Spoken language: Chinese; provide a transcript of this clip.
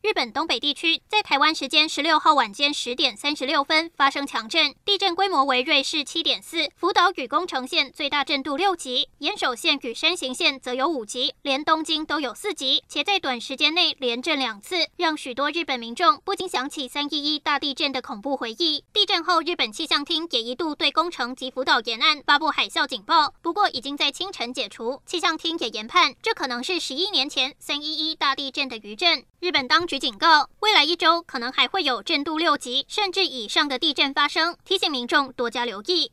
日本东北地区在台湾时间十六号晚间十点三十六分发生强震，地震规模为芮氏七点四，福岛与宫城县最大震度六级，岩手县与山形县则有五级，连东京都有四级，且在短时间内连震两次，让许多日本民众不禁想起三一一大地震的恐怖回忆。地震后，日本气象厅也一度对宫城及福岛沿岸发布海啸警报，不过已经在清晨解除。气象厅也研判，这可能是十一年前三一一大地震的余震。日本当局警告，未来一周可能还会有震度六级甚至以上的地震发生，提醒民众多加留意。